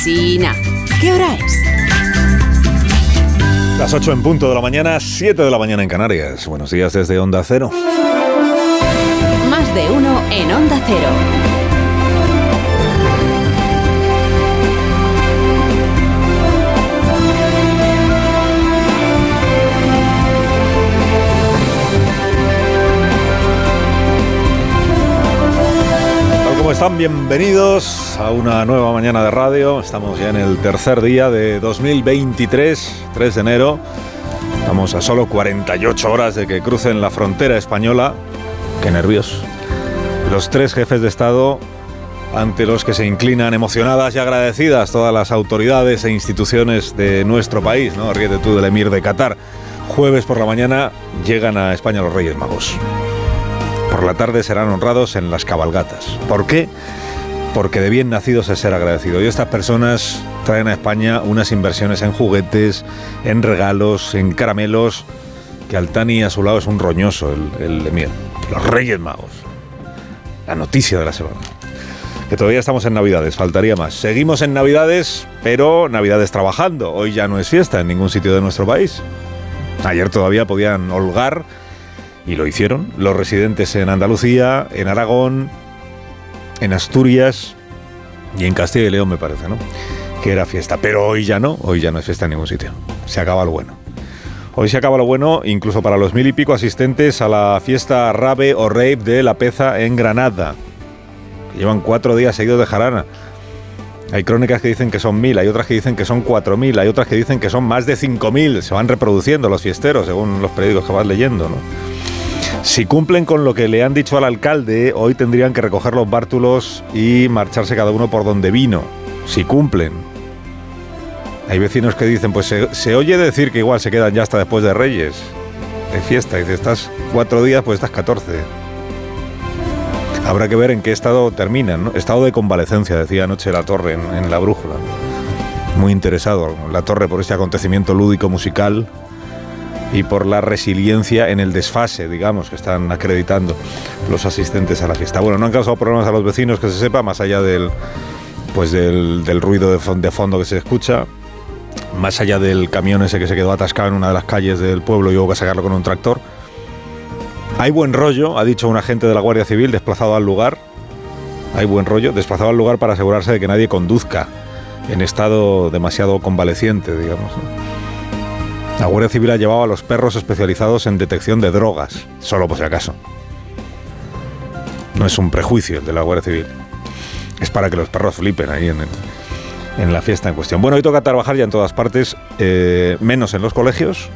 Alsina. ¿Qué hora es? Las 8 en punto de la mañana, 7 de la mañana en Canarias. Buenos días desde Onda Cero. Más de uno en Onda Cero. Están? Bienvenidos a una nueva mañana de radio. Estamos ya en el tercer día de 2023, 3 de enero. Estamos a solo 48 horas de que crucen la frontera española. Qué nervios. Los tres jefes de Estado ante los que se inclinan emocionadas y agradecidas todas las autoridades e instituciones de nuestro país, ¿no? Ríete tú del emir de Qatar. Jueves por la mañana llegan a España los Reyes Magos. Por la tarde serán honrados en las cabalgatas. ¿Por qué? Porque de bien nacidos es ser agradecido. Y estas personas traen a España unas inversiones en juguetes, en regalos, en caramelos, que Altani a su lado es un roñoso, el, el emir. Los Reyes Magos. La noticia de la semana. Que todavía estamos en Navidades, faltaría más. Seguimos en Navidades, pero Navidades trabajando. Hoy ya no es fiesta en ningún sitio de nuestro país. Ayer todavía podían holgar y lo hicieron los residentes en Andalucía, en Aragón, en Asturias y en Castilla y León, me parece, ¿no? Que era fiesta. Pero hoy ya no, hoy ya no es fiesta en ningún sitio. Se acaba lo bueno. Hoy se acaba lo bueno, incluso para los mil y pico asistentes a la fiesta Rabe o Rape de La Peza en Granada. Llevan cuatro días seguidos de jarana. Hay crónicas que dicen que son mil, hay otras que dicen que son cuatro mil, hay otras que dicen que son más de cinco mil. Se van reproduciendo los fiesteros según los periódicos que vas leyendo, ¿no? Si cumplen con lo que le han dicho al alcalde, hoy tendrían que recoger los bártulos y marcharse cada uno por donde vino. Si cumplen. Hay vecinos que dicen, pues se, oye decir que igual se quedan ya hasta después de Reyes, de fiesta. Dice, estás cuatro días, pues estás 14. Habrá que ver en qué estado terminan, ¿no? Estado de convalecencia, decía anoche La Torre en, en La Brújula. Muy interesado La Torre por este acontecimiento lúdico musical y por la resiliencia en el desfase, digamos, que están acreditando los asistentes a la fiesta. Bueno, no han causado problemas a los vecinos que se sepa, más allá del, pues del, ruido de, fon- de fondo que se escucha, más allá del camión ese que se quedó atascado en una de las calles del pueblo y hubo que sacarlo con un tractor. Hay buen rollo, ha dicho un agente de la Guardia Civil desplazado al lugar. Hay buen rollo, desplazado al lugar para asegurarse de que nadie conduzca en estado demasiado convaleciente, digamos. La Guardia Civil ha llevado a los perros especializados en detección de drogas, solo por si acaso. No es un prejuicio el de la Guardia Civil. Es para que los perros flipen ahí en, la fiesta en cuestión. Bueno, hoy toca trabajar ya en todas partes, eh, menos en los colegios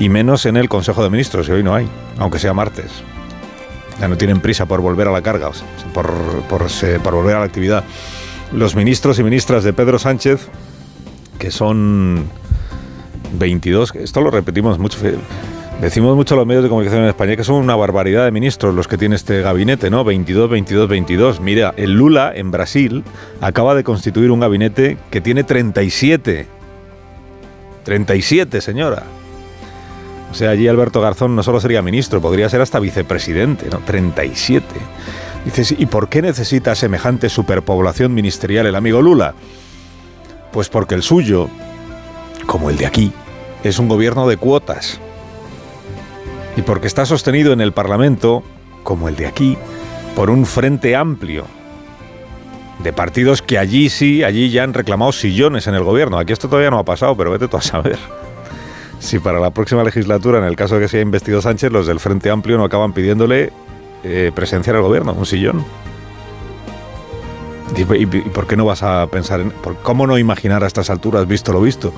y menos en el Consejo de Ministros, que hoy no hay, aunque sea martes. Ya no tienen prisa por volver a la carga, o sea, por, por volver a la actividad. Los ministros y ministras de Pedro Sánchez, que son 22, que esto lo repetimos mucho. Decimos mucho a los medios de comunicación en España que son una barbaridad de ministros los que tiene este gabinete, ¿no? 22, 22, 22. Mira, el Lula en Brasil acaba de constituir un gabinete que tiene 37. 37, señora. O sea, allí Alberto Garzón no solo sería ministro, podría ser hasta vicepresidente, ¿no? 37. Dices, ¿y por qué necesita semejante superpoblación ministerial el amigo Lula? Pues porque el suyo, como el de aquí, es un gobierno de cuotas. Y porque está sostenido en el Parlamento, como el de aquí, por un frente amplio de partidos que allí sí, allí ya han reclamado sillones en el gobierno. Aquí esto todavía no ha pasado, pero vete tú a saber. Si para la próxima legislatura, en el caso de que sea investido Sánchez, los del Frente Amplio no acaban pidiéndole eh, presenciar el gobierno, un sillón. ¿Y, por qué no vas a pensar en... ¿Cómo no imaginar a estas alturas, visto lo visto?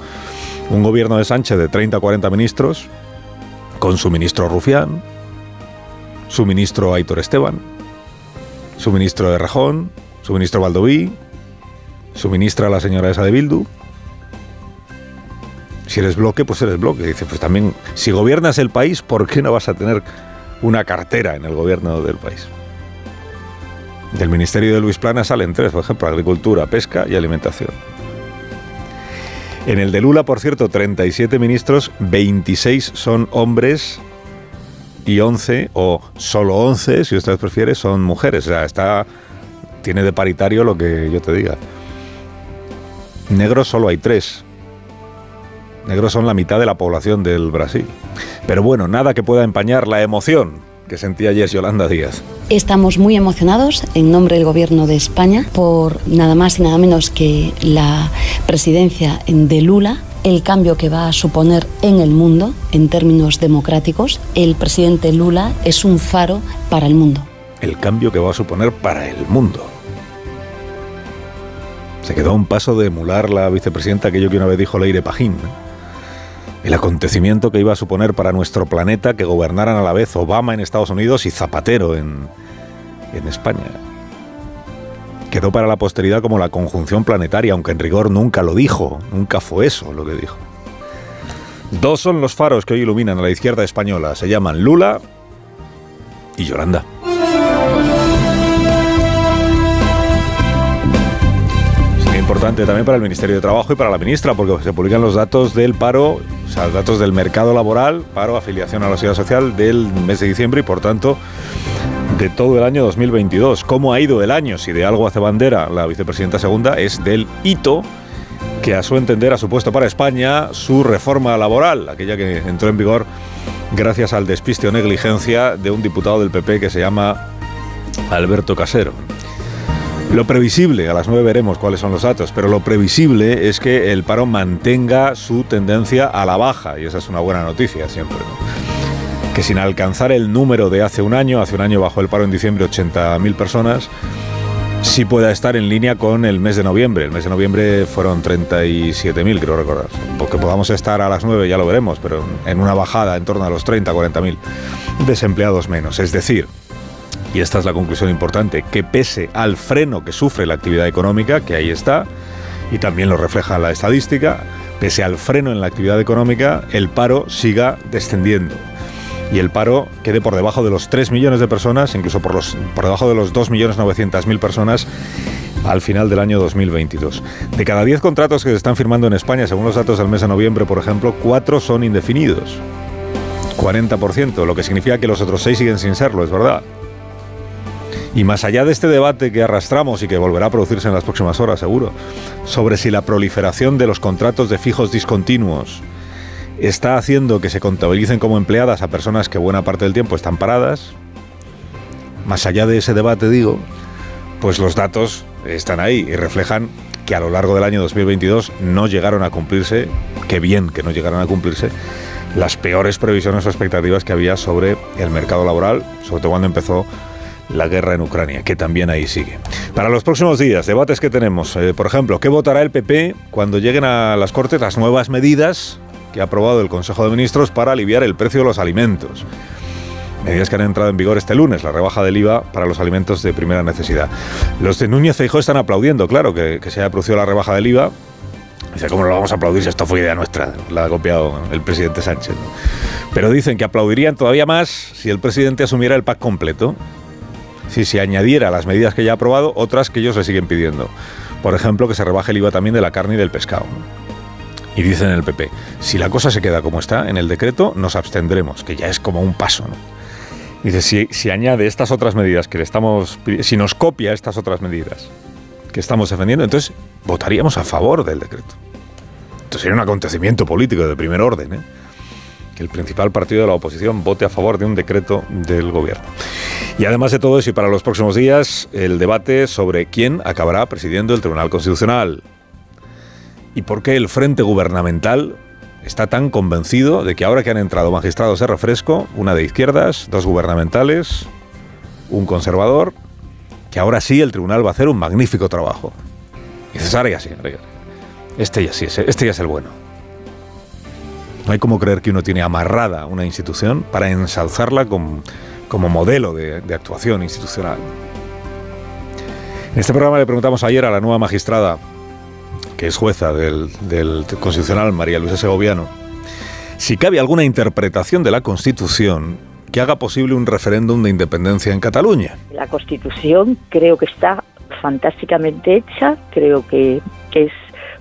Un gobierno de Sánchez de 30 o 40 ministros, con su ministro Rufián, su ministro Aitor Esteban, su ministro de Rajón, su ministro Baldoví, su ministra la señora esa de Bildu. Si eres bloque, pues eres bloque. Dice, pues también, si gobiernas el país, ¿por qué no vas a tener una cartera en el gobierno del país? Del ministerio de Luis Plana salen tres, por ejemplo, agricultura, pesca y alimentación. En el de Lula, por cierto, 37 ministros, 26 son hombres y 11, o solo 11, si usted prefiere, son mujeres. O sea, está, tiene de paritario lo que yo te diga. Negros solo hay tres. Negros son la mitad de la población del Brasil. Pero bueno, nada que pueda empañar la emoción que sentía ayer Yolanda Díaz. Estamos muy emocionados en nombre del Gobierno de España por nada más y nada menos que la presidencia de Lula el cambio que va a suponer en el mundo en términos democráticos. El presidente Lula es un faro para el mundo. El cambio que va a suponer para el mundo. Se quedó a un paso de emular la vicepresidenta aquello que una vez dijo Leire Pajín el acontecimiento que iba a suponer para nuestro planeta que gobernaran a la vez Obama en Estados Unidos y Zapatero en, en España. Quedó para la posteridad como la conjunción planetaria, aunque en rigor nunca lo dijo, nunca fue eso lo que dijo. Dos son los faros que hoy iluminan a la izquierda española, se llaman Lula y Yolanda. importante también para el Ministerio de Trabajo y para la ministra, porque se publican los datos del paro, o sea, datos del mercado laboral, paro, afiliación a la seguridad social del mes de diciembre y, por tanto, de todo el año 2022. ¿Cómo ha ido el año? Si de algo hace bandera la vicepresidenta segunda, es del hito que a su entender ha supuesto para España su reforma laboral, aquella que entró en vigor gracias al despiste o negligencia de un diputado del PP que se llama Alberto Casero. Lo previsible, a las 9 veremos cuáles son los datos, pero lo previsible es que el paro mantenga su tendencia a la baja, y esa es una buena noticia siempre. Que sin alcanzar el número de hace un año, hace un año bajó el paro en diciembre 80.000 personas, sí pueda estar en línea con el mes de noviembre. El mes de noviembre fueron 37.000, creo recordar. Porque podamos estar a las 9 ya lo veremos, pero en una bajada en torno a los 30, 40.000 desempleados menos. Es decir, y esta es la conclusión importante, que pese al freno que sufre la actividad económica, que ahí está, y también lo refleja la estadística, pese al freno en la actividad económica, el paro siga descendiendo. Y el paro quede por debajo de los 3 millones de personas, incluso por, los, por debajo de los 2.900.000 personas al final del año 2022. De cada 10 contratos que se están firmando en España, según los datos del mes de noviembre, por ejemplo, 4 son indefinidos. 40%, lo que significa que los otros 6 siguen sin serlo, es verdad. Y más allá de este debate que arrastramos y que volverá a producirse en las próximas horas, seguro, sobre si la proliferación de los contratos de fijos discontinuos está haciendo que se contabilicen como empleadas a personas que buena parte del tiempo están paradas, más allá de ese debate, digo, pues los datos están ahí y reflejan que a lo largo del año 2022 no llegaron a cumplirse, qué bien que no llegaron a cumplirse, las peores previsiones o expectativas que había sobre el mercado laboral, sobre todo cuando empezó la guerra en Ucrania, que también ahí sigue. Para los próximos días, debates que tenemos, eh, por ejemplo, ¿qué votará el PP cuando lleguen a las Cortes las nuevas medidas que ha aprobado el Consejo de Ministros para aliviar el precio de los alimentos? Medidas que han entrado en vigor este lunes, la rebaja del IVA para los alimentos de primera necesidad. Los de Núñez Feijó están aplaudiendo, claro, que, se haya producido la rebaja del IVA, Dice, ¿cómo lo vamos a aplaudir si esto fue idea nuestra? La ha copiado el presidente Sánchez. Pero dicen que aplaudirían todavía más si el presidente asumiera el pack completo si se añadiera a las medidas que ya ha aprobado otras que ellos le siguen pidiendo. Por ejemplo, que se rebaje el IVA también de la carne y del pescado. Y dicen en el PP, si la cosa se queda como está en el decreto, nos abstendremos, que ya es como un paso. Dice, si, si añade estas otras medidas que le estamos si nos copia estas otras medidas que estamos defendiendo, entonces votaríamos a favor del decreto. Entonces sería un acontecimiento político de primer orden. ¿eh? El principal partido de la oposición vote a favor de un decreto del gobierno. Y además de todo eso, y para los próximos días, el debate sobre quién acabará presidiendo el Tribunal Constitucional. Y por qué el Frente Gubernamental está tan convencido de que ahora que han entrado magistrados de refresco, una de izquierdas, dos gubernamentales, un conservador, que ahora sí el tribunal va a hacer un magnífico trabajo. Y ahora ya sí, Este ya sí, este ya es el bueno. No hay como creer que uno tiene amarrada una institución para ensalzarla como, modelo de, actuación institucional. En este programa le preguntamos ayer a la nueva magistrada, que es jueza del, del Constitucional, María Luisa Segoviano, si cabe alguna interpretación de la Constitución que haga posible un referéndum de independencia en Cataluña. La Constitución creo que está fantásticamente hecha, creo que, que es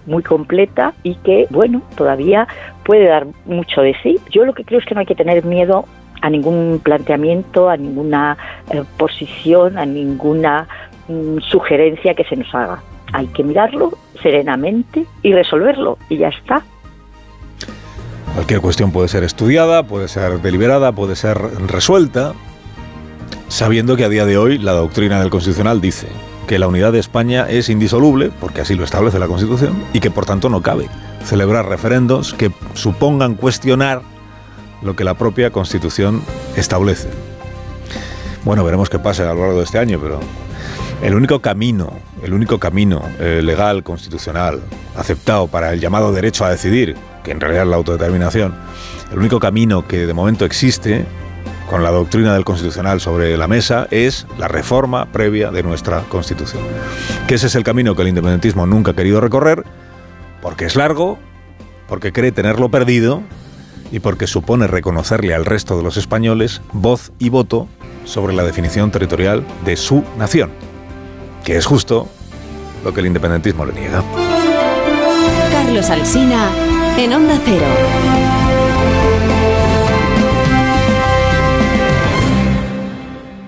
muy completa y que, bueno, todavía puede dar mucho de sí. Yo lo que creo es que no hay que tener miedo a ningún planteamiento, a ninguna eh, posición, a ninguna mm, sugerencia que se nos haga. hay que mirarlo serenamente y resolverlo y ya está. Cualquier cuestión puede ser estudiada, puede ser deliberada, puede ser resuelta, sabiendo que a día de hoy la doctrina del Constitucional dice que la unidad de España es indisoluble, porque así lo establece la Constitución, y que por tanto no cabe celebrar referendos que supongan cuestionar lo que la propia Constitución establece. Bueno, veremos qué pasa a lo largo de este año, pero el único camino, el único camino eh, legal, constitucional, aceptado para el llamado derecho a decidir, que en realidad es la autodeterminación, el único camino que de momento existe con la doctrina del constitucional sobre la mesa es la reforma previa de nuestra Constitución. Que ese es el camino que el independentismo nunca ha querido recorrer, porque es largo, porque cree tenerlo perdido y porque supone reconocerle al resto de los españoles voz y voto sobre la definición territorial de su nación, que es justo lo que el independentismo le niega. Carlos Alsina en Onda Cero.